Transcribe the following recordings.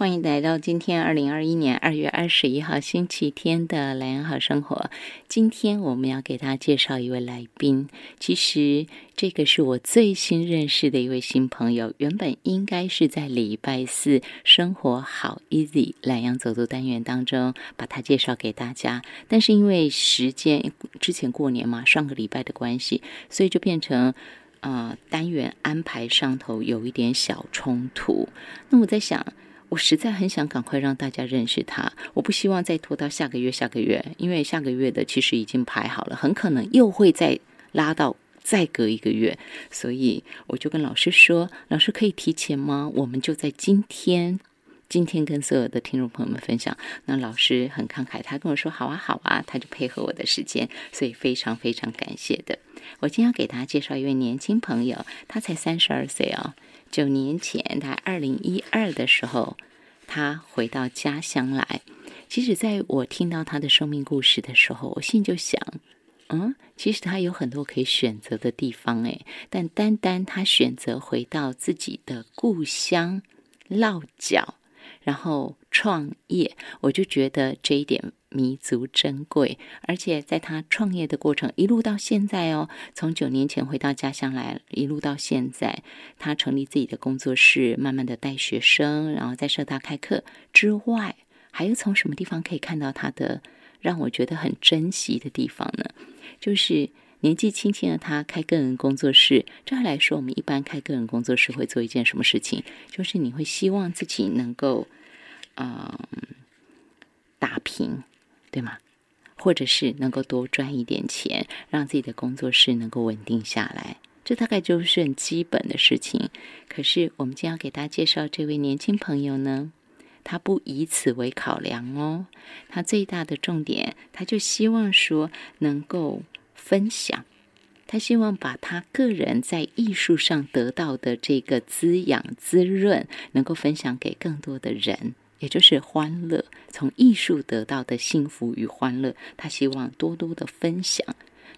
欢迎来到今天二零二一年二月二十一号星期天的蓝洋好生活。今天我们要给大家介绍一位来宾，其实这个是我最新认识的一位新朋友。原本应该是在礼拜四生活好 easy 蓝洋走读单元当中把他介绍给大家，但是因为时间之前过年嘛，上个礼拜的关系，所以就变成啊单元安排上头有一点小冲突。那我在想。我实在很想赶快让大家认识他，我不希望再拖到下个月、下个月，因为下个月的其实已经排好了，很可能又会再拉到再隔一个月，所以我就跟老师说：“老师可以提前吗？我们就在今天，今天跟所有的听众朋友们分享。”那老师很慷慨，他跟我说：“好啊，好啊。”他就配合我的时间，所以非常非常感谢的。我今天要给大家介绍一位年轻朋友，他才三十二岁哦。九年前，他二零一二的时候，他回到家乡来。其实，在我听到他的生命故事的时候，我心里就想：嗯，其实他有很多可以选择的地方，诶，但单单他选择回到自己的故乡落脚，然后创业，我就觉得这一点。弥足珍贵，而且在他创业的过程，一路到现在哦，从九年前回到家乡来，一路到现在，他成立自己的工作室，慢慢的带学生，然后在社大开课之外，还有从什么地方可以看到他的让我觉得很珍惜的地方呢？就是年纪轻轻的他开个人工作室。这样来说，我们一般开个人工作室会做一件什么事情？就是你会希望自己能够，嗯，打拼。对吗？或者是能够多赚一点钱，让自己的工作室能够稳定下来，这大概就是很基本的事情。可是我们今天要给大家介绍这位年轻朋友呢，他不以此为考量哦。他最大的重点，他就希望说能够分享，他希望把他个人在艺术上得到的这个滋养滋润，能够分享给更多的人。也就是欢乐，从艺术得到的幸福与欢乐，他希望多多的分享。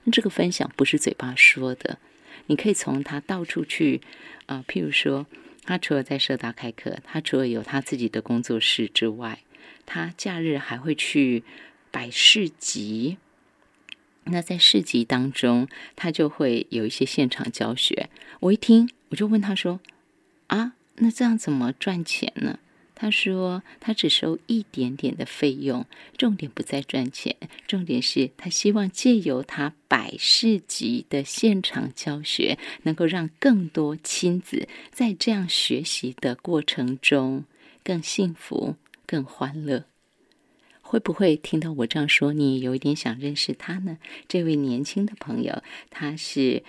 那这个分享不是嘴巴说的，你可以从他到处去啊，譬如说，他除了在社大开课，他除了有他自己的工作室之外，他假日还会去摆市集。那在市集当中，他就会有一些现场教学。我一听，我就问他说：“啊，那这样怎么赚钱呢？”他说：“他只收一点点的费用，重点不在赚钱，重点是他希望借由他百事级的现场教学，能够让更多亲子在这样学习的过程中更幸福、更欢乐。会不会听到我这样说，你有一点想认识他呢？这位年轻的朋友，他是。”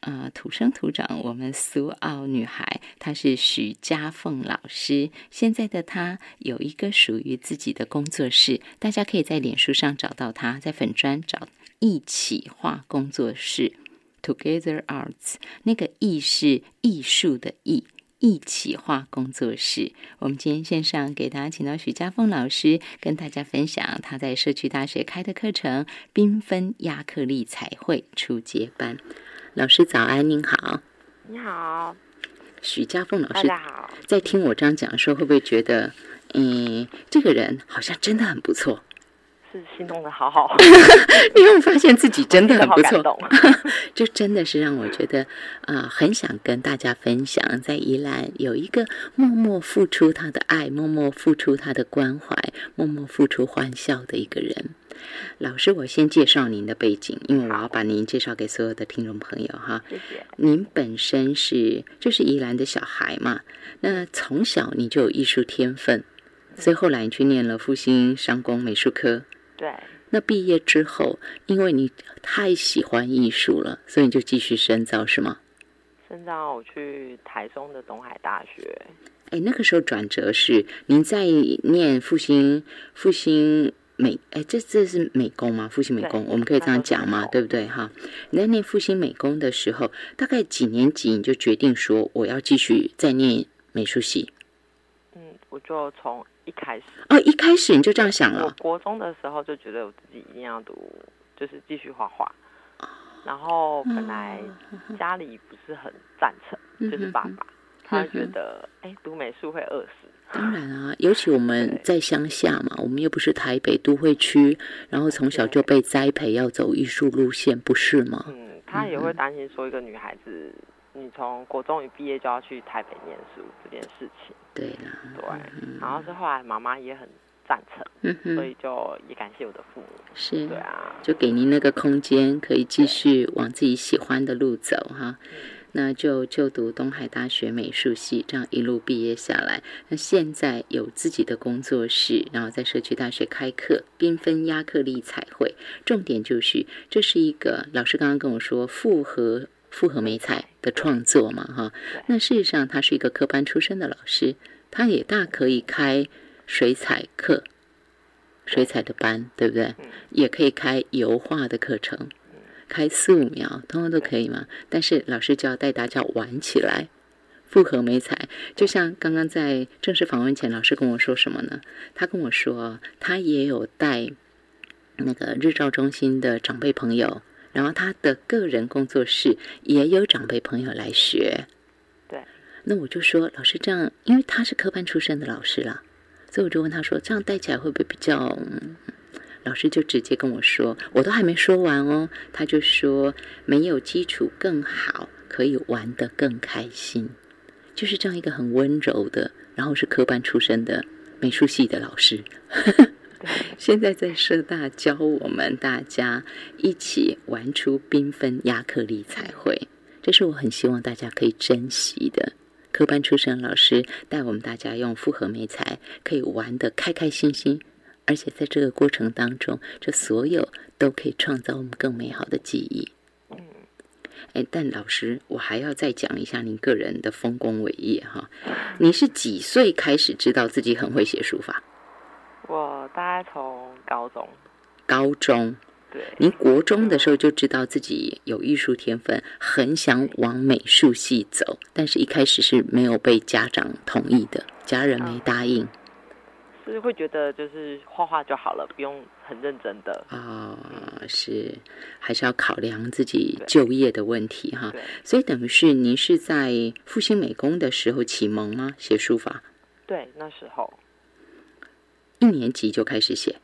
啊，土生土长，我们苏澳女孩，她是许家凤老师。现在的她有一个属于自己的工作室，大家可以在脸书上找到她，在粉砖找一起画工作室 （Together Arts）。那个“艺”是艺术的“艺”，一起画工作室。我们今天线上给大家请到许家凤老师，跟大家分享他在社区大学开的课程——缤纷亚克力彩绘初阶班。老师早安，您好。你好，许家凤老师。大家好。在听我这样讲的时候，会不会觉得，嗯，这个人好像真的很不错？是心动的好好。你有发现自己真的很不错？就真的是让我觉得啊，很想跟大家分享，在宜兰有一个默默付出他的爱，默默付出他的关怀，默默付出欢笑的一个人。老师，我先介绍您的背景，因为我要把您介绍给所有的听众朋友哈。谢谢。您本身是就是宜兰的小孩嘛，那从小你就有艺术天分，所以后来你去念了复兴商工美术科。对。那毕业之后，因为你太喜欢艺术了，所以你就继续深造是吗？深造，我去台中的东海大学。哎，那个时候转折是您在念复兴复兴。美哎，这这是美工吗？复兴美工，我们可以这样讲吗？对不对哈？你在念复兴美工的时候，大概几年级你就决定说我要继续再念美术系？嗯，我就从一开始哦，一开始你就这样想了。我国中的时候就觉得我自己一定要读，就是继续画画。然后本来家里不是很赞成，就是爸爸他觉得哎，读美术会饿死。当然啊，尤其我们在乡下嘛，我们又不是台北都会区，然后从小就被栽培要走艺术路线，不是吗？嗯，他也会担心说一个女孩子，你从国中一毕业就要去台北念书这件事情。对啦，对，然后是后来妈妈也很赞成，嗯所，以就也感谢我的父母。是对，啊，就给您那个空间，可以继续往自己喜欢的路走哈。那就就读东海大学美术系，这样一路毕业下来，那现在有自己的工作室，然后在社区大学开课，缤纷亚克力彩绘。重点就是这是一个老师刚刚跟我说复合复合美彩的创作嘛哈。那事实上他是一个科班出身的老师，他也大可以开水彩课。水彩的班，对不对？也可以开油画的课程，开素描，通通都可以嘛。但是老师就要带大家玩起来，复合美彩。就像刚刚在正式访问前，老师跟我说什么呢？他跟我说，他也有带那个日照中心的长辈朋友，然后他的个人工作室也有长辈朋友来学。对，那我就说，老师这样，因为他是科班出身的老师啦，所以我就问他说，这样带起来会不会比较？嗯老师就直接跟我说，我都还没说完哦，他就说没有基础更好，可以玩得更开心，就是这样一个很温柔的，然后是科班出身的美术系的老师。现在在社大教我们大家一起玩出缤纷亚克力彩绘，这是我很希望大家可以珍惜的。科班出身老师带我们大家用复合美材，可以玩得开开心心，而且在这个过程当中，这所有都可以创造我们更美好的记忆。哎，但老师，我还要再讲一下您个人的丰功伟业哈。你是几岁开始知道自己很会写书法？我大概从高中，高中，对，您国中的时候就知道自己有艺术天分，很想往美术系走，但是一开始是没有被家长同意的，家人没答应是会觉得就是画画就好了，不用很认真的。啊、是还是要考量自己就业的问题哈。所以等于是您是在复兴美工的时候启蒙吗？写书法，对，那时候，一年级就开始写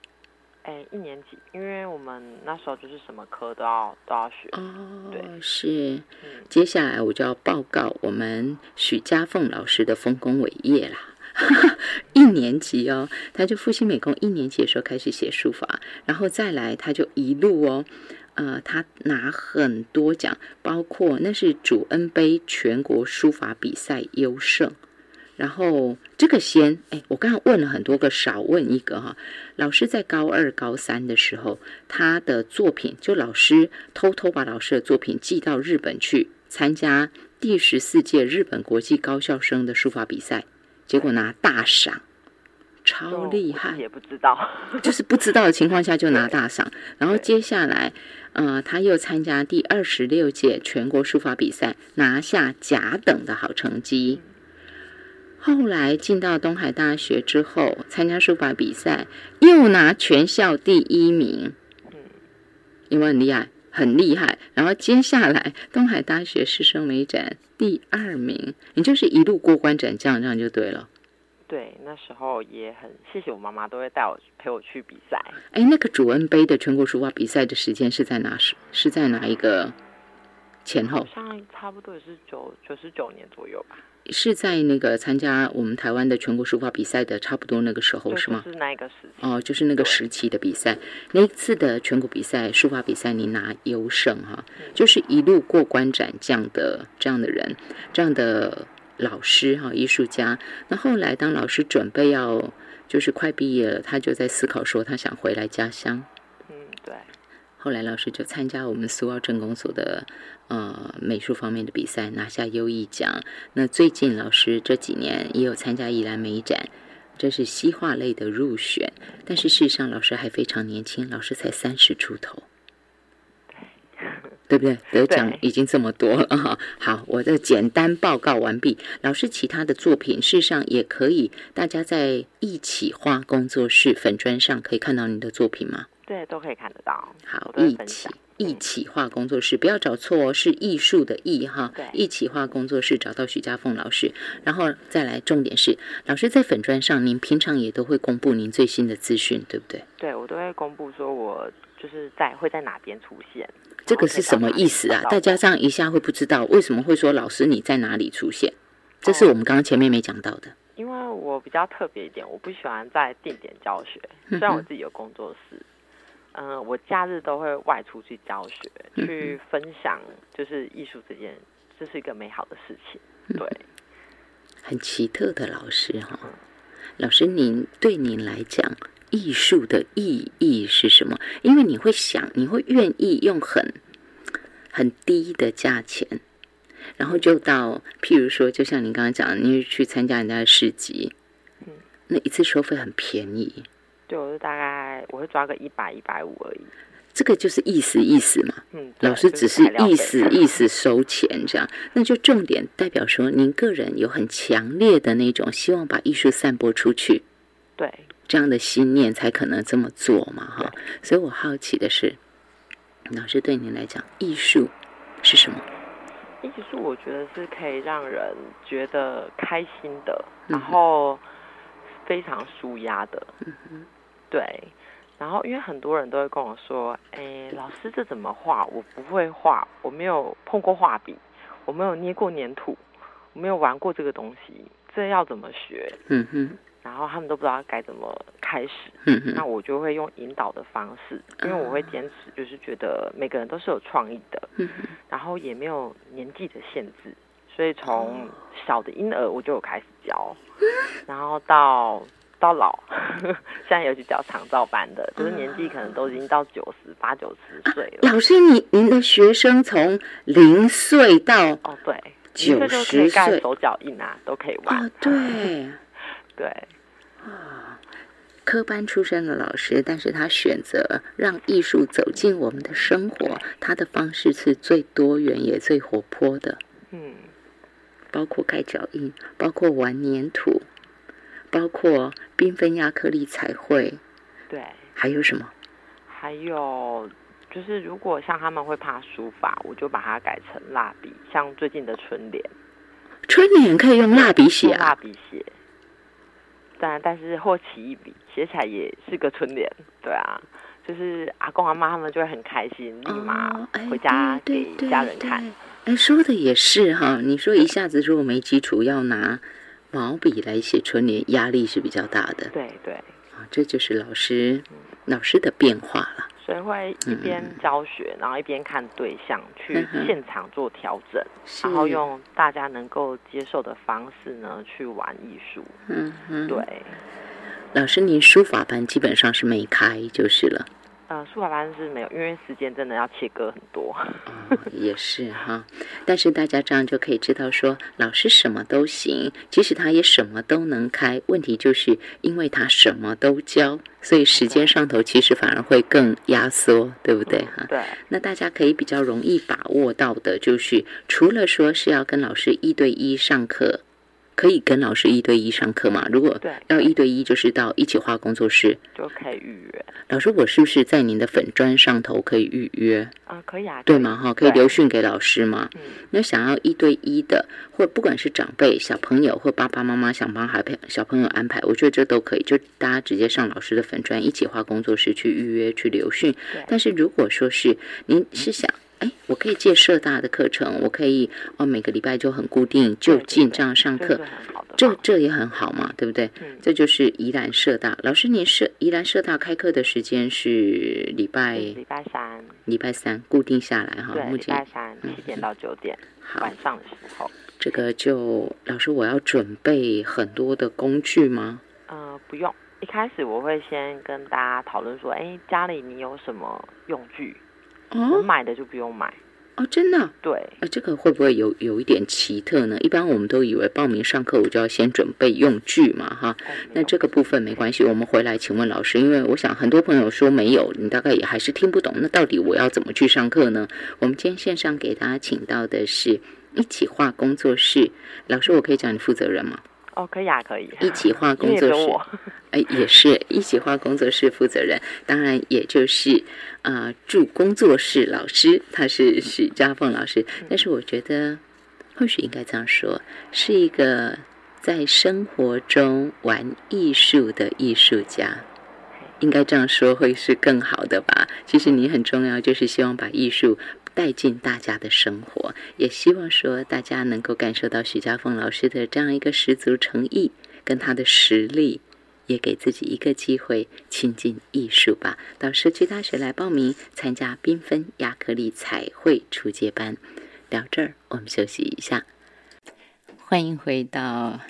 哎，一年级，因为我们那时候就是什么科都要都要学。哦对，是。嗯，接下来我就要报告我们许家凤老师的丰功伟业啦。一年级哦，他就复兴美工一年级的时候开始写书法，然后再来他就一路哦，呃，他拿很多奖，包括那是主恩杯全国书法比赛优胜。然后这个先，哎，我刚刚问了很多个，少问一个哈。老师在高二、高三的时候，他的作品就老师偷偷把老师的作品寄到日本去参加第十四届日本国际高校生的书法比赛，结果拿大赏，超厉害。也不知道。就是不知道的情况下就拿大赏，然后接下来，呃，他又参加第二十六届全国书法比赛，拿下甲等的好成绩。后来进到东海大学之后，参加书法比赛，又拿全校第一名，有没有很厉害？很厉害。然后接下来东海大学师生美展第二名，你就是一路过关斩将，这样就对了。对，那时候也很谢谢我妈妈，都会带我陪我去比赛。哎，那个主恩杯的全国书法比赛的时间是在哪时？是在哪一个前好后？像差不多也是九九十九年左右吧，是在那个参加我们台湾的全国书法比赛的差不多那个时候，是吗？就是那一个时期。哦，就是那个时期的比赛，那一次的全国比赛书法比赛，你拿优胜哈，就是一路过关斩将的这样的人，这样的老师哈，艺术家。那后来当老师准备要就是快毕业了，他就在思考说他想回来家乡。嗯，对，后来老师就参加我们苏澳镇公所的呃美术方面的比赛，拿下优异奖。那最近老师这几年也有参加宜兰美展，这是西画类的入选。但是事实上，老师还非常年轻，老师才三十出头。对不对？得奖已经这么多了哈。好，我的简单报告完毕。老师其他的作品，事实上也可以，大家在一起画工作室粉砖上可以看到你的作品吗？对，都可以看得到。好一起一起画工作室，不要找错哦，是艺术的艺哈对。一起画工作室找到许家凤老师，然后再来重点是，老师在粉砖上，您平常也都会公布您最新的资讯，对不对？对我都会公布说我就是在会在哪边出现。这个是什么意思啊？大家这样一下会不知道为什么会说老师你在哪里出现？这是我们刚刚前面没讲到的。因为我比较特别一点，我不喜欢在定点教学。虽然我自己有工作室，嗯、我假日都会外出去教学，去分享，就是艺术这件，这是一个美好的事情。对，很奇特的老师哈、老师您对您来讲，艺术的意义是什么？因为你会想，你会愿意用很很低的价钱，然后就到，譬如说，就像您刚刚讲的，你去参加人家的市集，嗯那一次收费很便宜，对我就大概我会抓个一百一百五而已。这个就是意思意思嘛。嗯，老师只是意思意思收钱这样，那就重点代表说，您个人有很强烈的那种希望把艺术散播出去对，这样的心念，才可能这么做嘛哈。所以我好奇的是，老师对您来讲，艺术是什么？艺术我觉得是可以让人觉得开心的，嗯然后非常舒压的。嗯对。然后因为很多人都会跟我说：“哎，老师这怎么画？我不会画，我没有碰过画笔，我没有捏过粘土，我没有玩过这个东西，这要怎么学嗯哼，？”然后他们都不知道该怎么开始。嗯，那我就会用引导的方式，因为我会坚持，就是觉得每个人都是有创意的，嗯然后也没有年纪的限制，所以从小的婴儿我就有开始教，然后到到老，现在有去教长照班的，就是年纪可能都已经到九十八九十岁了。老师，你您的学生从零岁到哦，对，九十岁盖手脚印啊，都可以玩。哦，对，对科班出身的老师，但是他选择让艺术走进我们的生活，他的方式是最多元也最活泼的。嗯，包括盖脚印，包括玩粘土，包括缤纷亚克力彩绘，对。还有什么？还有就是，如果像他们会怕书法，我就把它改成蜡笔，像最近的春联，春联可以用蜡笔写用蜡啊？笔写。但但是或起一笔写起来也是个春联，对啊，就是阿公阿妈他们就会很开心，立马回家给家人看。哎，说的也是哈。你说一下子如果没基础，要拿毛笔来写春联，压力是比较大的对对，啊。这就是老师老师的变化了。所以会一边教学，然后一边看对象，去现场做调整，是然后用大家能够接受的方式呢去玩艺术。嗯嗯，对，老师，您书法班基本上是没开就是了。呃，书法班是没有，因为时间真的要切割很多。哦，也是哈，但是大家这样就可以知道说，老师什么都行，其实他也什么都能开。问题就是因为他什么都教，所以时间上头其实反而会更压缩，对不对哈？对，那大家可以比较容易把握到的，就是除了说是要跟老师一对一上课，可以跟老师一对一上课吗？如果要一对一，就是到一起画工作室。就可以预约。老师，我是不是在您的粉砖上头可以预约？啊、可以啊，对吗？哈，可以留讯给老师吗？嗯，那想要一对一的，或不管是长辈、小朋友或爸爸妈妈想帮孩朋小朋友安排，我觉得这都可以，就大家直接上老师的粉砖一起画工作室去预约去留讯。但是如果说是您是想，哎，我可以借社大的课程，我可以哦每个礼拜就很固定就近这样上课。这这这也很好嘛，对不对？嗯。这就是宜兰社大。老师，您社宜兰社大开课的时间是礼拜礼拜三，礼拜三固定下来哈，对，礼目前。拜三七点到九点，好。晚上的时候。这个就老师，我要准备很多的工具吗？呃，不用，一开始我会先跟大家讨论说，哎，家里你有什么用具，能哦买的就不用买。哦，真的啊、对，呃这个会不会有有一点奇特呢？一般我们都以为报名上课我就要先准备用具嘛，哈。哦那这个部分没关系，我们回来请问老师，因为我想很多朋友说没有，你大概也还是听不懂。那到底我要怎么去上课呢？我们今天线上给大家请到的是一起画工作室老师，我可以叫你负责人吗？哦，可以啊，可以。一起画工作室，哎，也是一起画工作室负责人，当然也就是啊，助工作室老师，他是许家凤老师。但是我觉得，或许应该这样说，是一个在生活中玩艺术的艺术家，应该这样说会是更好的吧。其实你很重要，就是希望把艺术。带进大家的生活，也希望说大家能够感受到许家凤老师的这样一个十足诚意跟他的实力，也给自己一个机会亲近艺术吧。到社区大学来报名参加缤纷亚克力彩绘初阶班。聊这儿，我们休息一下。欢迎回到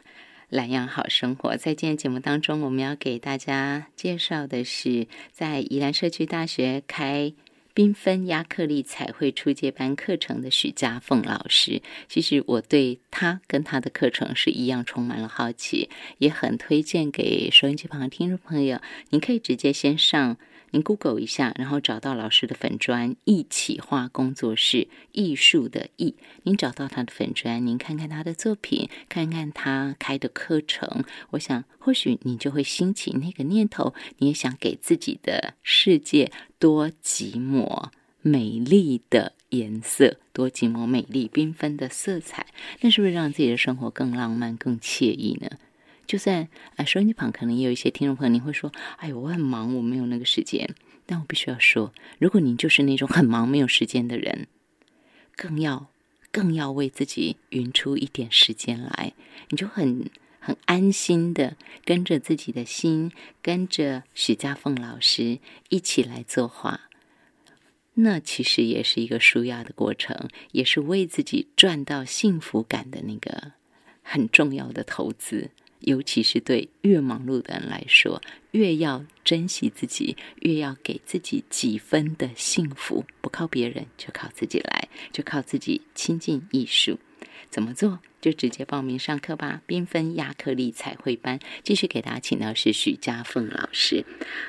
蓝洋好生活。在今天节目当中，我们要给大家介绍的是在宜兰社区大学开。缤纷亚克力彩绘初阶班课程的许家凤老师，其实我对他跟他的课程是一样充满了好奇，也很推荐给收音机旁的听众朋友。您可以直接先上。您 Google 一下，然后找到老师的粉砖“一起画工作室”，艺术的“艺”。您找到他的粉砖，您看看他的作品，看看他开的课程。我想，或许你就会兴起那个念头，你也想给自己的世界多几抹美丽的颜色，多几抹美丽缤纷的色彩。那是不是让自己的生活更浪漫、更惬意呢？就算啊，收音机旁可能也有一些听众朋友，你会说：“哎，我很忙，我没有那个时间。”但我必须要说，如果您就是那种很忙没有时间的人，更要更要为自己匀出一点时间来，你就很很安心的跟着自己的心，跟着许家凤老师一起来作画。那其实也是一个舒压的过程，也是为自己赚到幸福感的那个很重要的投资。尤其是对越忙碌的人来说，越要珍惜自己，越要给自己几分的幸福。不靠别人，就靠自己来，就靠自己亲近艺术。怎么做？就直接报名上课吧！缤纷亚克力彩绘班，继续给大家请到是许家凤老师。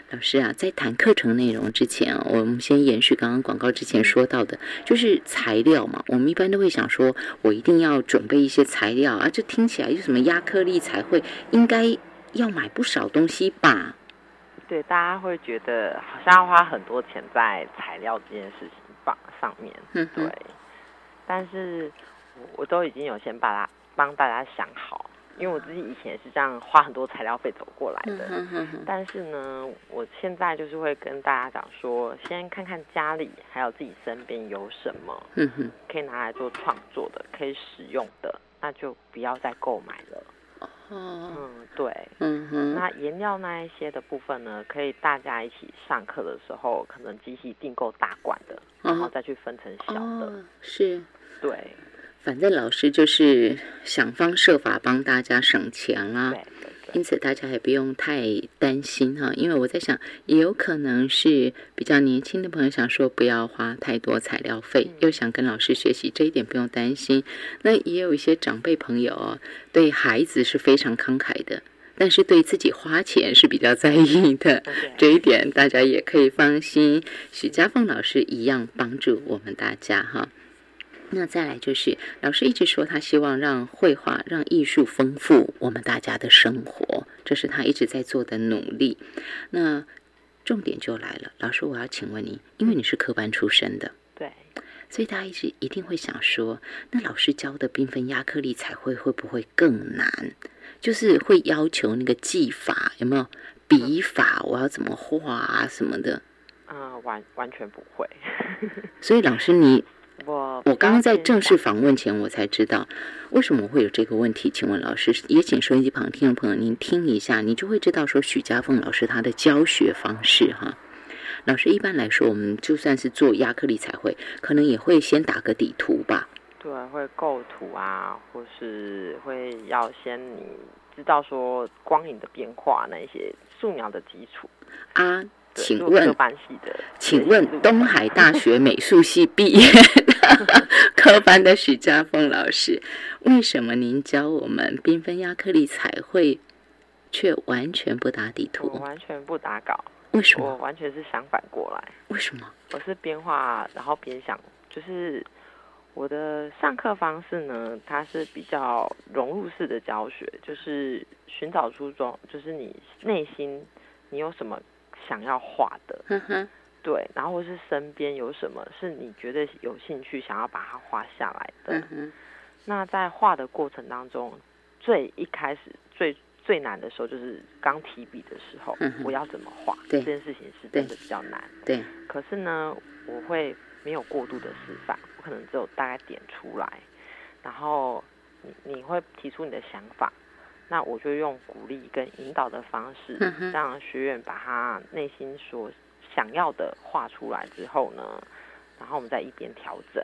老师啊，在谈课程内容之前啊，我们先延续刚刚广告之前说到的，就是材料嘛。我们一般都会想说，我一定要准备一些材料啊，这听起来就什么亚克力彩绘，应该要买不少东西吧？对，大家会觉得好像要花很多钱在材料这件事情上上面。嗯，对，但是。我都已经有先把它帮大家想好，因为我自己以前是这样花很多材料费走过来的。但是呢，我现在就是会跟大家讲说，先看看家里还有自己身边有什么，可以拿来做创作的，可以使用的，那就不要再购买了。嗯，对。嗯哼。那颜料那一些的部分呢，可以大家一起上课的时候，可能机器订购大罐的，然后再去分成小的。是。对。反正老师就是想方设法帮大家省钱啦，因此大家也不用太担心哈。因为我在想，也有可能是比较年轻的朋友想说不要花太多材料费，又想跟老师学习，这一点不用担心。那也有一些长辈朋友对孩子是非常慷慨的，但是对自己花钱是比较在意的，这一点大家也可以放心。许家凤老师一样帮助我们大家哈。那再来就是，老师一直说他希望让绘画、让艺术丰富我们大家的生活，这是他一直在做的努力。那重点就来了，老师，我要请问你，因为你是科班出身的，对，所以大家一直一定会想说，那老师教的缤纷亚克力彩绘会不会更难？就是会要求那个技法有没有笔法，我要怎么画啊什么的？啊，完完全不会。所以老师你。我我刚刚在正式访问前，我才知道为什么会有这个问题。请问老师，也请收音机旁听众朋友您听一下，你就会知道说许家凤老师他的教学方式哈。老师一般来说，我们就算是做亚克力彩绘，可能也会先打个底图吧。对，会构图啊，或是会要先你知道说光影的变化那一些素描的基础啊。请问，请问东海大学美术系毕业的 科班的许家峰老师，为什么您教我们缤纷亚克力彩绘，却完全不打底图？我完全不打稿。为什么？我完全是相反过来。为什么？我是边画然后边想，就是我的上课方式呢，它是比较融入式的教学，就是寻找出中，就是你内心你有什么想要画的，对，然后或是身边有什么是你觉得有兴趣想要把它画下来的。嗯，那在画的过程当中，最一开始最最难的时候就是刚提笔的时候，嗯我要怎么画，这件事情是真的比较难。对，可是呢，我会没有过度的示范，我可能只有大概点出来，然后你你会提出你的想法，那我就用鼓励跟引导的方式让学员把他内心所想要的画出来之后呢，然后我们再一边调整。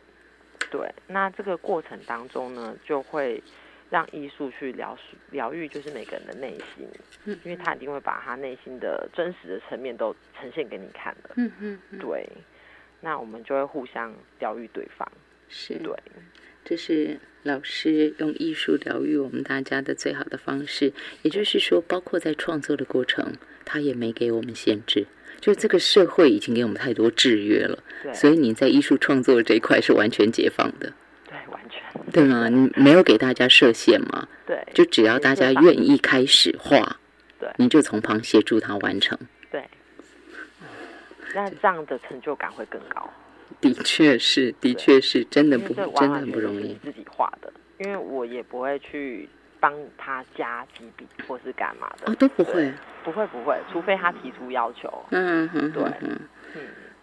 对，那这个过程当中呢，就会让艺术去疗愈疗愈，就是每个人的内心，嗯因为他一定会把他内心的真实的层面都呈现给你看的。嗯哼哼，对，那我们就会互相疗愈对方。是，对，这是老师用艺术疗愈我们大家的最好的方式。也就是说，包括在创作的过程，他也没给我们限制。就这个社会已经给我们太多制约了，对，所以你在艺术创作这一块是完全解放的，对，完全对吗？你没有给大家设限嘛？对，就只要大家愿意开始画，对你就从旁协助他完成。对，那这样的成就感会更高。的确是，的确是，真的不真的很不容易。你自己画的，因为我也不会去帮他加几笔或是干嘛的。哦，都不会。不会不会，除非他提出要求。嗯哼对。嗯，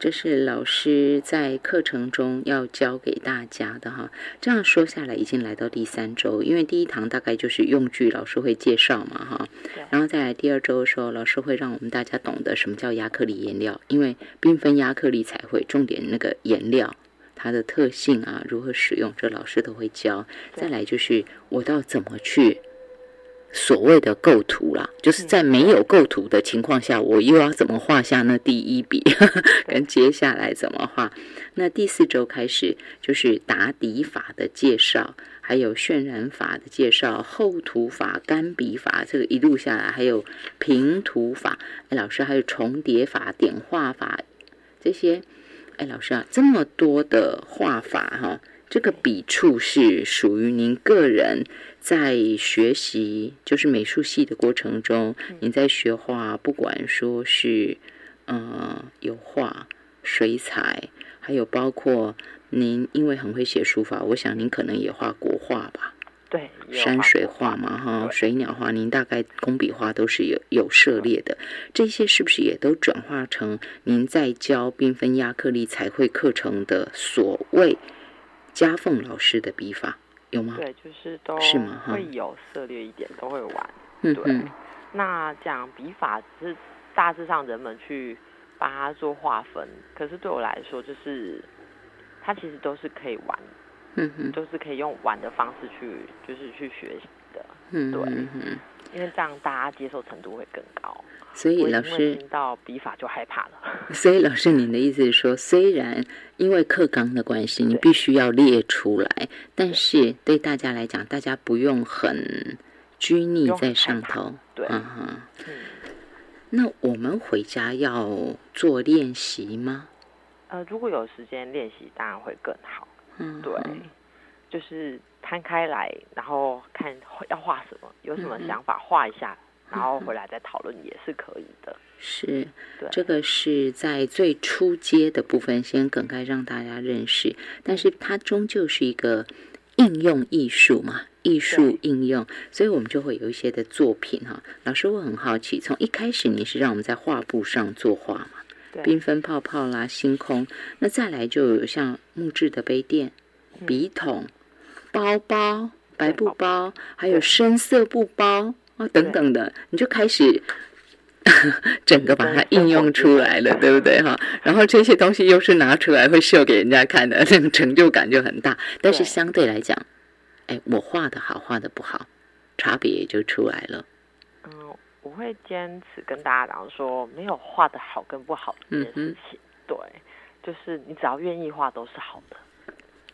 这是老师在课程中要教给大家的哈。这样说下来，已经来到第三周，因为第一堂大概就是用具，老师会介绍嘛哈。然后再来第二周的时候，老师会让我们大家懂得什么叫亚克力颜料，因为缤纷亚克力彩绘，重点那个颜料。它的特性啊，如何使用，这老师都会教。再来就是我到怎么去所谓的构图啦，就是在没有构图的情况下，我又要怎么画下那第一笔，跟接下来怎么画。那第四周开始就是打底法的介绍，还有渲染法的介绍，厚涂法、干笔法，这个一路下来还有平涂法，哎，老师还有重叠法、点画法这些。哎，老师啊，这么多的画法哈，这个笔触是属于您个人在学习，就是美术系的过程中，您在学画，不管说是呃油画、水彩，还有包括您因为很会写书法，我想您可能也画国画吧。对，山水画嘛，哈，水鸟画，您大概工笔画都是有有涉猎的，这些是不是也都转化成您在教缤纷亚克力彩绘课程的所谓嘉凤老师的笔法有吗？对，就是都是吗？哈。会有涉猎一点，都会玩。对。那讲笔法只是大致上人们去把它做划分，可是对我来说，就是它其实都是可以玩，嗯嗯都是可以用玩的方式去，就是去学习的，嗯对。嗯嗯，因为这样大家接受程度会更高。所以老师，听到笔法就害怕了，所以老师，您的意思是说，虽然因为课纲的关系，你必须要列出来，但是对。大家来讲，大家不用很拘泥在上头，对。嗯哼。嗯，那我们回家要做练习吗？呃，如果有时间练习，当然会更好。嗯，对，就是摊开来，然后看要画什么，有什么想法画一下，然后回来再讨论也是可以的。是对，这个是在最初阶的部分先梗概让大家认识，但是它终究是一个应用艺术嘛，艺术应用，所以我们就会有一些的作品哈。老师，我很好奇，从一开始你是让我们在画布上作画嘛？对缤纷泡泡啦，星空，那再来就有像木质的杯垫、嗯笔筒、包包、白布包包，还有深色布包啊等等的，你就开始 整个把它应用出来了，对不对哈？然后这些东西又是拿出来会秀给人家看的，那种成就感就很大。但是相对来讲，哎，我画的好，画的不好，差别也就出来了。嗯，我会坚持跟大家讲说，没有画的好跟不好这件事情。对，就是你只要愿意画都是好的。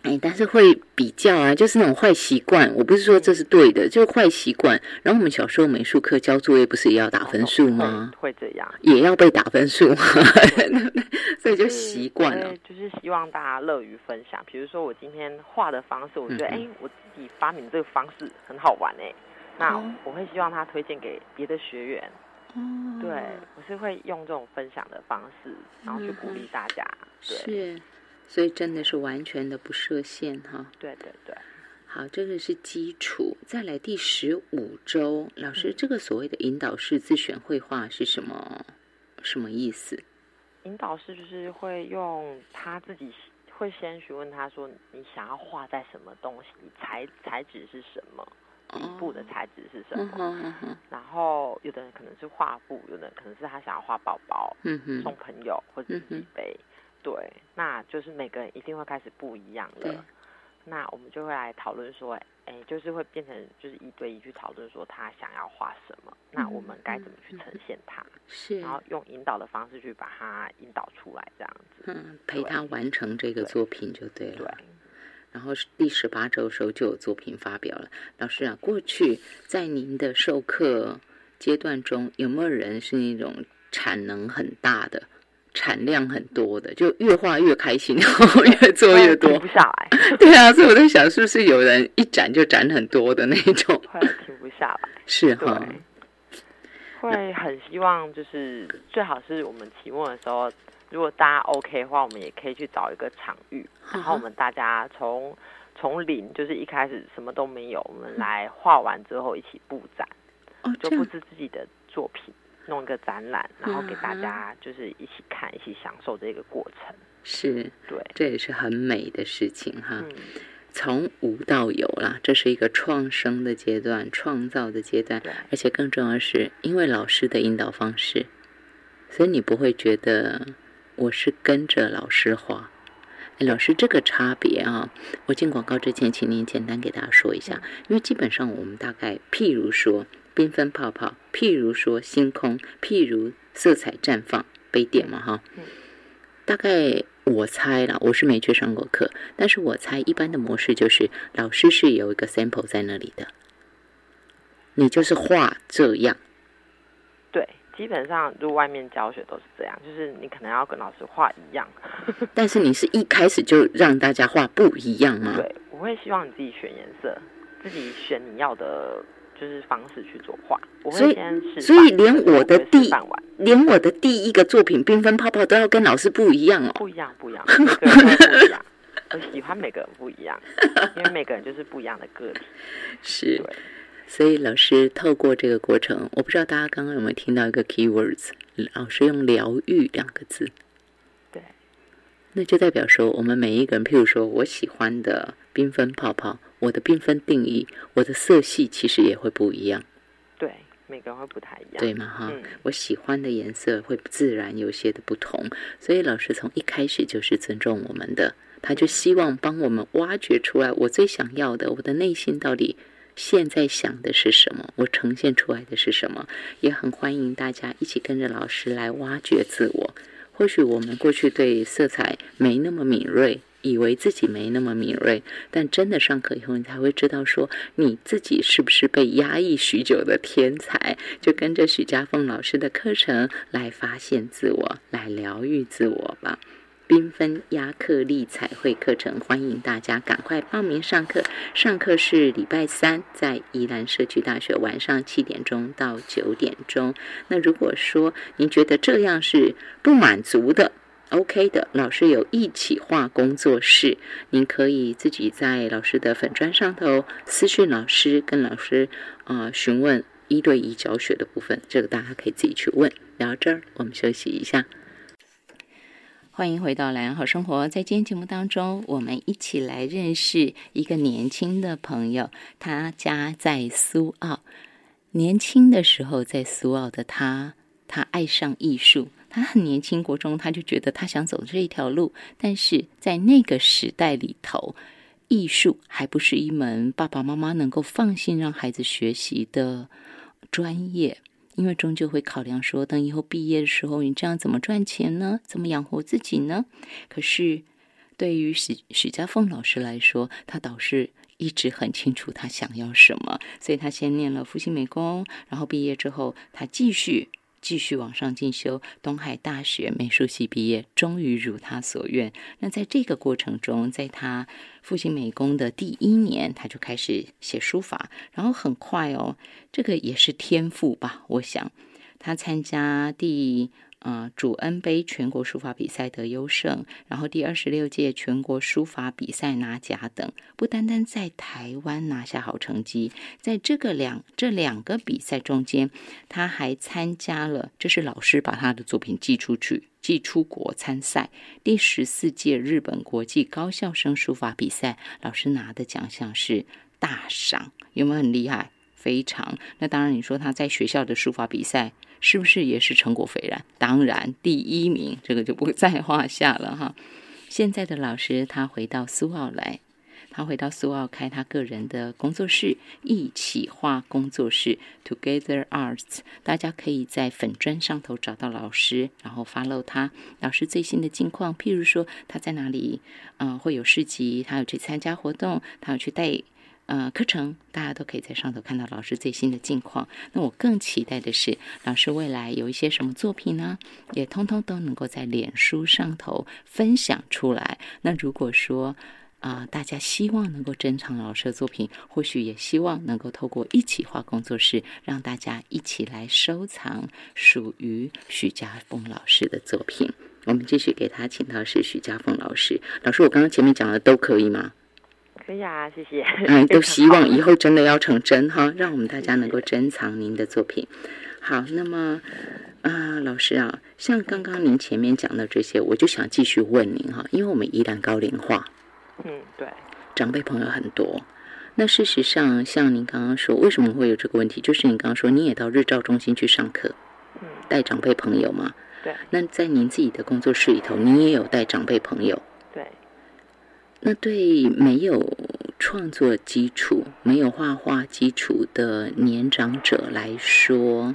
哎，但是会比较啊，就是那种坏习惯。我不是说这是对的，就是坏习惯。然后我们小时候美术课交作业，不是也要打分数吗？会这样，也要被打分数，所以就习惯了。就是希望大家乐于分享。比如说我今天画的方式，我觉得哎，我自己发明这个方式很好玩哎，那我会希望他推荐给别的学员。哦，对我是会用这种分享的方式，然后去鼓励大家。是。所以真的是完全的不设限哈。对对对，好，这个是基础。再来第十五周，老师，这个所谓的引导式自选绘画是什么？什么意思？引导式就是会用他自己会先询问他说：“你想要画在什么东西？材材质是什么？底部的材质是什么？”然后有的人可能是画布，有的人可能是他想要画宝宝，送朋友或者自己背。对，那就是每个人一定会开始不一样了。那我们就会来讨论说，哎，就是会变成就是一对一去讨论说他想要画什么，那我们该怎么去呈现它？是，然后用引导的方式去把它引导出来，这样子。嗯，陪他完成这个作品就对了。对。然后第十八周的时候就有作品发表了。老师啊，过去在您的授课阶段中，有没有人是那种产能很大的？产量很多的，就越画越开心，然 后越做越多，停不下来。对啊，所以我在想，是不是有人一展就展很多的那种？快停不下来。是哈。会很希望，就是最好是我们期末的时候，如果大家 OK 的话，我们也可以去找一个场域，然后我们大家从从零，就是一开始什么都没有，我们来画完之后一起布展，就布置自己的作品。弄一个展览，然后给大家就是一起看，一起享受这个过程。是，对，这也是很美的事情哈。从无到有啦，这是一个创生的阶段，创造的阶段。而且更重要的是，因为老师的引导方式，所以你不会觉得我是跟着老师画。哎，老师，这个差别啊，我进广告之前，请您简单给大家说一下，因为基本上我们大概，譬如说。缤纷泡泡，譬如说星空，譬如色彩绽放，杯垫嘛，哈。大概我猜了，我是没去上过课，但是我猜一般的模式就是老师是有一个 sample 在那里的，你就是画这样。对，基本上如外面教学都是这样，就是你可能要跟老师画一样，但是你是一开始就让大家画不一样吗？对，我会希望你自己选颜色，自己选你要的。就是方式去做画，所以所以连我的第连我的第一个作品缤纷泡泡都要跟老师不一样哦，不一样不一样，每个人不一样，我喜欢每个人不一样，因为每个人就是不一样的个体。是，所以老师透过这个过程，我不知道大家刚刚有没有听到一个 keywords，老师用疗愈两个字，对，那就代表说我们每一个人，譬如说我喜欢的缤纷泡泡。我的缤纷定义，我的色系其实也会不一样。对，每个人会不太一样，对吗？哈，我喜欢的颜色会自然有些的不同。所以老师从一开始就是尊重我们的，他就希望帮我们挖掘出来我最想要的，我的内心到底现在想的是什么，我呈现出来的是什么。也很欢迎大家一起跟着老师来挖掘自我。或许我们过去对色彩没那么敏锐。以为自己没那么敏锐，但真的上课以后，你才会知道说你自己是不是被压抑许久的天才。就跟着许家凤老师的课程来发现自我，来疗愈自我吧。缤纷亚克力彩绘课程，欢迎大家赶快报名上课。上课是礼拜三，在宜兰社区大学，晚上七点钟到九点钟。那如果说您觉得这样是不满足的，OK 的，老师有一起画工作室，您可以自己在老师的粉砖上头私讯老师，跟老师啊询问一对一教学的部分，这个大家可以自己去问。聊到这儿，我们休息一下。欢迎回到《蓝好生活》。在今天节目当中，我们一起来认识一个年轻的朋友，他家在苏澳。年轻的时候在苏澳的他，他爱上艺术。他很年轻，国中他就觉得他想走这一条路，但是在那个时代里头，艺术还不是一门爸爸妈妈能够放心让孩子学习的专业，因为终究会考量说，等以后毕业的时候，你这样怎么赚钱呢？怎么养活自己呢？可是对于许许家凤老师来说，他倒是一直很清楚他想要什么，所以他先念了复兴美工，然后毕业之后，他继续。继续往上进修，东海大学美术系毕业，终于如他所愿。那在这个过程中，在他复兴美工的第一年，他就开始写书法，然后很快哦，这个也是天赋吧，我想他参加第。啊，主恩杯全国书法比赛得优胜，然后第二十六届全国书法比赛拿甲等，不单单在台湾拿下好成绩，在这个两这两个比赛中间，他还参加了，这是老师把他的作品寄出去，寄出国参赛。第十四届日本国际高校生书法比赛，老师拿的奖项是大赏，有没有很厉害？非常。那当然，你说他在学校的书法比赛。是不是也是成果斐然？当然，第一名这个就不在话下了哈。现在的老师他回到苏澳来，他回到苏澳开他个人的工作室，一起画工作室 Together Arts，大家可以在粉砖上头找到老师，然后 follow 他老师最新的近况，譬如说他在哪里，嗯，会有市集，他有去参加活动，他有去带。呃，课程大家都可以在上头看到老师最新的近况。那我更期待的是，老师未来有一些什么作品呢？也通通都能够在脸书上头分享出来。那如果说啊，大家希望能够珍藏老师的作品，或许也希望能够透过一起画工作室，让大家一起来收藏属于许家峰老师的作品。我们继续给他请到是许家峰老师。老师，我刚刚前面讲的都可以吗？可以啊，谢谢。嗯，都希望以后真的要成真哈，让我们大家能够珍藏您的作品。好，那么啊，老师啊，像刚刚您前面讲的这些，我就想继续问您哈，因为我们宜兰高龄化，嗯，对，长辈朋友很多。那事实上，像您刚刚说，为什么会有这个问题？就是您刚刚说你也到日照中心去上课，嗯，带长辈朋友吗？对。那在您自己的工作室里头，您也有带长辈朋友？那对没有创作基础、没有画画基础的年长者来说，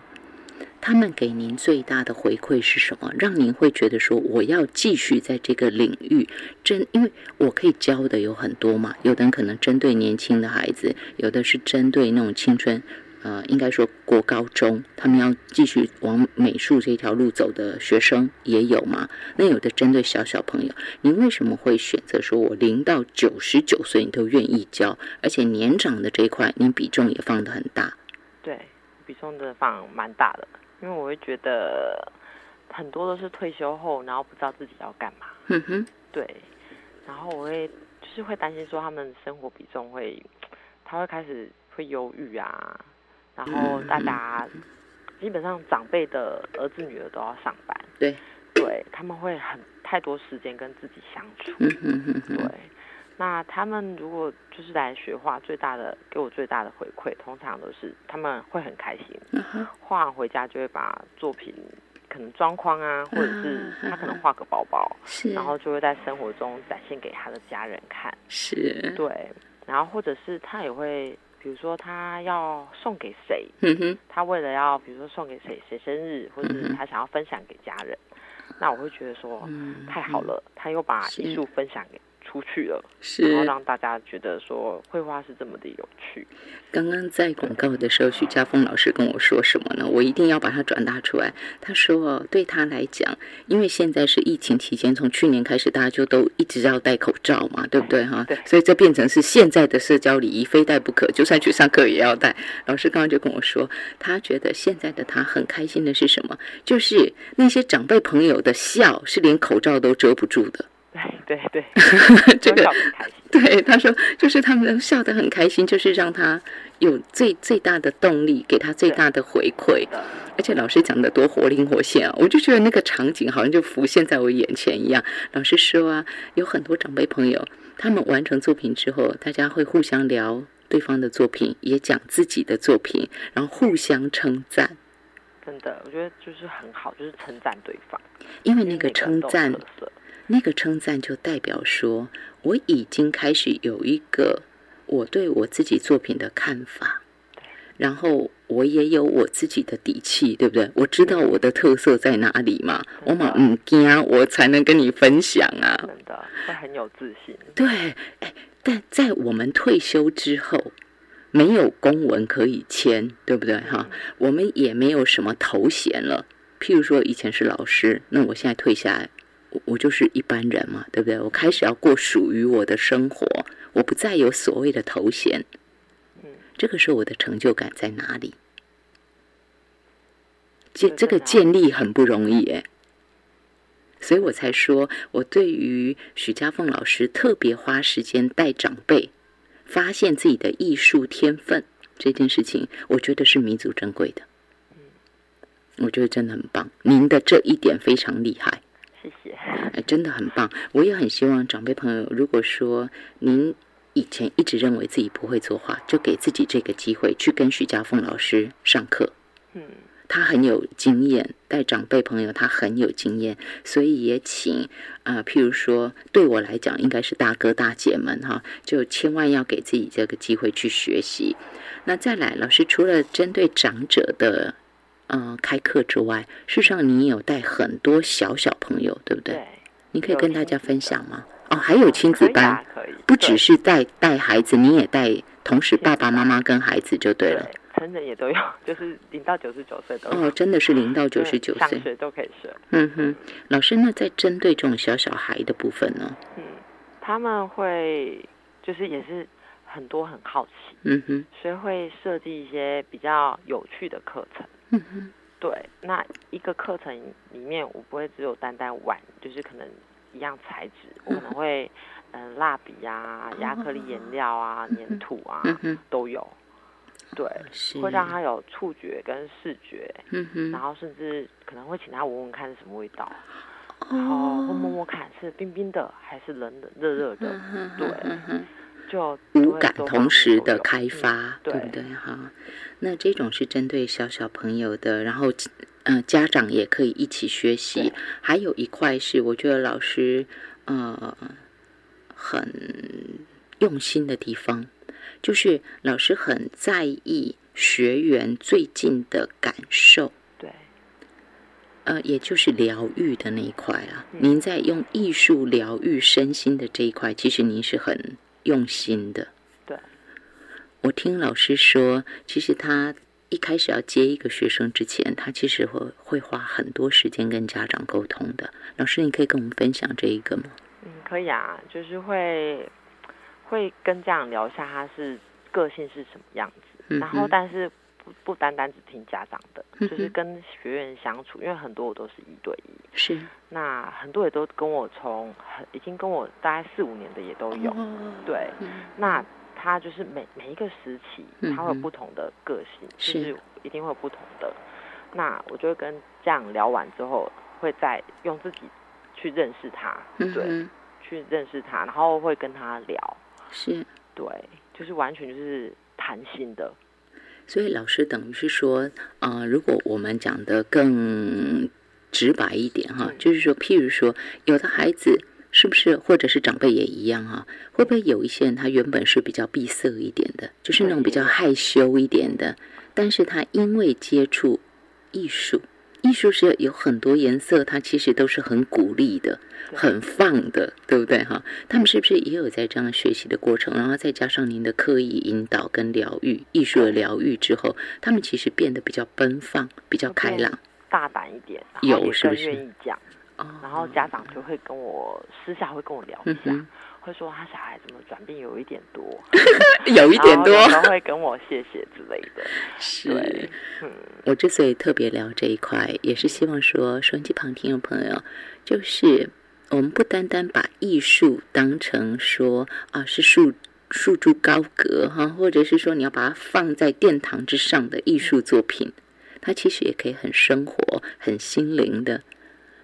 他们给您最大的回馈是什么？让您会觉得说，我要继续在这个领域，真因为我可以教的有很多嘛。有的人可能针对年轻的孩子，有的是针对那种青春。呃，应该说国高中，他们要继续往美术这条路走的学生也有嘛？那有的针对小小朋友，你为什么会选择说我零到九十九岁你都愿意教，而且年长的这一块，你比重也放得很大？对，比重的放蛮大的，因为我会觉得很多都是退休后，然后不知道自己要干嘛。嗯哼，对，然后我会就是会担心说他们生活比重会，他会开始会忧郁啊。然后大家基本上长辈的儿子女儿都要上班，对，对他们会很太多时间跟自己相处，对。那他们如果就是来学画，最大的给我最大的回馈，通常都是他们会很开心，画完回家就会把作品可能装框啊，或者是他可能画个包包，然后就会在生活中展现给他的家人看，是，对。然后或者是他也会。比如说他要送给谁，他为了要比如说送给谁谁生日，或者是他想要分享给家人，那我会觉得说太好了，他又把艺术分享给。出去了，然后让大家觉得说绘画是这么的有趣。刚刚在广告的时候，许家峰老师跟我说什么呢？我一定要把它转达出来。他说，对他来讲，因为现在是疫情期间，从去年开始，大家就都一直要戴口罩嘛，对不对哈？对。所以这变成是现在的社交礼仪，非戴不可。就算去上课也要戴。老师刚刚就跟我说，他觉得现在的他很开心的是什么？就是那些长辈朋友的笑是连口罩都遮不住的。对 对对，这个 对他说，就是他们笑得很开心，就是让他有最最大的动力，给他最大的回馈。而且老师讲的多活灵活现啊，我就觉得那个场景好像就浮现在我眼前一样。老师说啊，有很多长辈朋友，他们完成作品之后，大家会互相聊对方的作品，也讲自己的作品，然后互相称赞。真的，我觉得就是很好，就是称赞对方，因为那个称赞。那个称赞就代表说，我已经开始有一个我对我自己作品的看法，然后我也有我自己的底气，对不对？我知道我的特色在哪里嘛，我嘛唔惊，我才能跟你分享啊。真的会很有自信。对，哎，但在我们退休之后，没有公文可以签，对不对？哈，我们也没有什么头衔了。譬如说，以前是老师，那我现在退下来，我我就是一般人嘛，对不对？我开始要过属于我的生活，我不再有所谓的头衔。这个时候我的成就感在哪里？建这个建立很不容易哎，所以我才说，我对于许家凤老师特别花时间带长辈，发现自己的艺术天分这件事情，我觉得是弥足珍贵的。我觉得真的很棒，您的这一点非常厉害，谢谢，真的很棒。我也很希望长辈朋友，如果说您。以前一直认为自己不会作画，就给自己这个机会去跟许家凤老师上课。嗯，他很有经验，带长辈朋友他很有经验，所以也请啊，譬如说对我来讲，应该是大哥大姐们哈，就千万要给自己这个机会去学习。那再来，老师除了针对长者的嗯开课之外，事实上你有带很多小小朋友，对不对？对，你可以跟大家分享吗？哦，还有亲子班，不只是带带孩子，你也带，同时爸爸妈妈跟孩子就对了。成人也都有，就是零到九十九岁都哦，真的是零到九十九岁，上学都可以学。嗯哼，老师，那在针对这种小小孩的部分呢？嗯，他们会就是也是很多很好奇，嗯哼，所以会设计一些比较有趣的课程。嗯哼，对，那一个课程里面，我不会只有单单玩，就是可能。一样材质，我可能会，嗯，蜡笔啊、亚克力颜料啊、粘土啊，都有。对，会让他有触觉跟视觉，然后甚至可能会请他闻闻看是什么味道，然后会摸摸看是冰冰的还是冷冷热热的，对，就五感同时的开发，对不对？哈，那这种是针对小小朋友的，然后。嗯，家长也可以一起学习。还有一块是，我觉得老师呃很用心的地方，就是老师很在意学员最近的感受。对，呃，也就是疗愈的那一块啊。您在用艺术疗愈身心的这一块，其实您是很用心的。对，我听老师说，其实他。一开始要接一个学生之前，他其实会会花很多时间跟家长沟通的。老师，你可以跟我们分享这一个吗？嗯，可以啊，就是会会跟家长聊一下他是个性是什么样子，然后但是不不单单只听家长的，就是跟学员相处，因为很多我都是一对一，是那很多也都跟我从很已经跟我大概四五年的也都有，对，那。他就是每每一个时期，他会有不同的个性，就是一定会有不同的。那我就会跟这样聊完之后，会再用自己去认识他，对，去认识他，然后会跟他聊，是，对，就是完全就是谈心的。所以老师等于是说，呃，如果我们讲的更直白一点哈，就是说，譬如说，有的孩子。是不是，或者是长辈也一样啊？会不会有一些人他原本是比较闭塞一点的，就是那种比较害羞一点的，但是他因为接触艺术，艺术是有很多颜色，它其实都是很鼓励的，很放的，对不对哈？他们是不是也有在这样学习的过程？然后再加上您的刻意引导跟疗愈，艺术的疗愈之后，他们其实变得比较奔放，比较开朗，大胆一点，有是不是？愿意讲。然后家长就会跟我私下会跟我聊一下，会说他小孩怎么转变有一点多，有一点多，然后会跟我谢谢之类的。是，我之所以特别聊这一块，也是希望说，收音机旁听众朋友，就是我们不单单把艺术当成说啊是树树柱高阁哈，或者是说你要把它放在殿堂之上的艺术作品，它其实也可以很生活、很心灵的。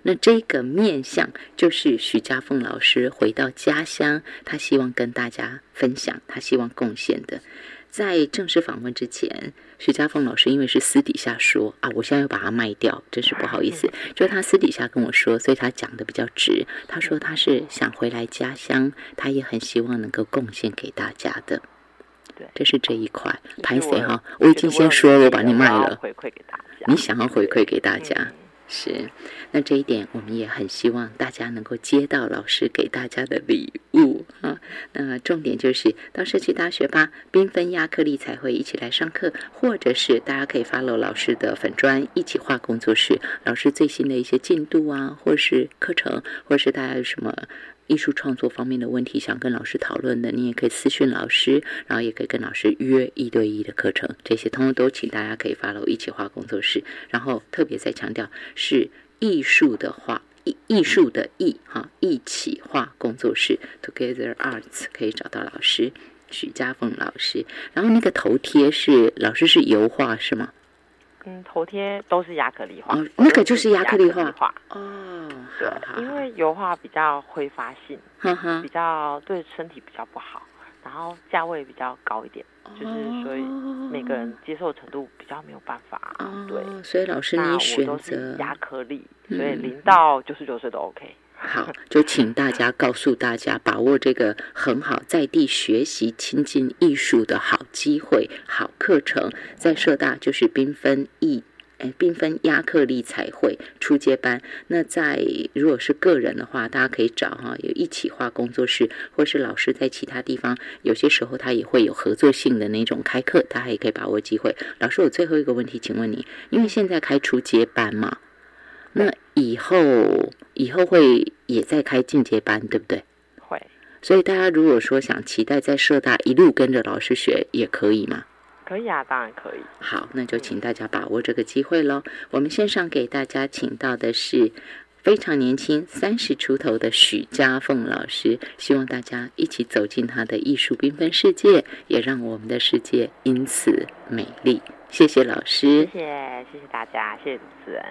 那这个面相就是许家凤老师回到家乡，他希望跟大家分享，他希望贡献的。在正式访问之前，许家凤老师因为是私底下说啊，我现在要把它卖掉，真是不好意思。就他私底下跟我说，所以他讲的比较直。他说他是想回来家乡，他也很希望能够贡献给大家的。对，这是这一块。拍谁哈？我已经先说了我把你卖了。回馈给大家。你想要回馈给大家？是，那这一点我们也很希望大家能够接到老师给大家的礼物啊。那重点就是到社区大学吧，缤纷亚克力彩绘一起来上课，或者是大家可以 follow 老师的粉砖一起画工作室，老师最新的一些进度啊，或是课程，或是大家有什么。艺术创作方面的问题，想跟老师讨论的，你也可以私讯老师，然后也可以跟老师约一对一的课程，这些通通都请大家可以发到一起画工作室。然后特别再强调，是艺术的画，艺艺术的艺哈，一起画工作室，Together Arts 可以找到老师许家凤老师。然后那个头贴是老师是油画是吗？嗯，头贴都是亚克力画，那个就是亚克力画哦。对，因为油画比较挥发性，比较对身体比较不好，然后价位比较高一点，就是所以每个人接受程度比较没有办法。对，所以老师你选择亚克力，所以零到九十九岁都 OK。好，就请大家告诉大家，把握这个很好在地学习亲近艺术的好机会、好课程，在社大就是缤纷艺，哎，缤纷亚克力彩绘初阶班。那在如果是个人的话，大家可以找哈，有一起画工作室，或是老师在其他地方，有些时候他也会有合作性的那种开课，大家也可以把握机会。老师，我最后一个问题，请问你，因为现在开初阶班嘛？那以后以后会也在开进阶班，对不对？会。所以大家如果说想期待在社大一路跟着老师学，也可以吗？可以啊，当然可以。好，那就请大家把握这个机会喽。我们线上给大家请到的是非常年轻，三十出头的许家凤老师，希望大家一起走进他的艺术缤纷世界，也让我们的世界因此美丽。谢谢老师，谢谢谢谢大家，谢谢主持人。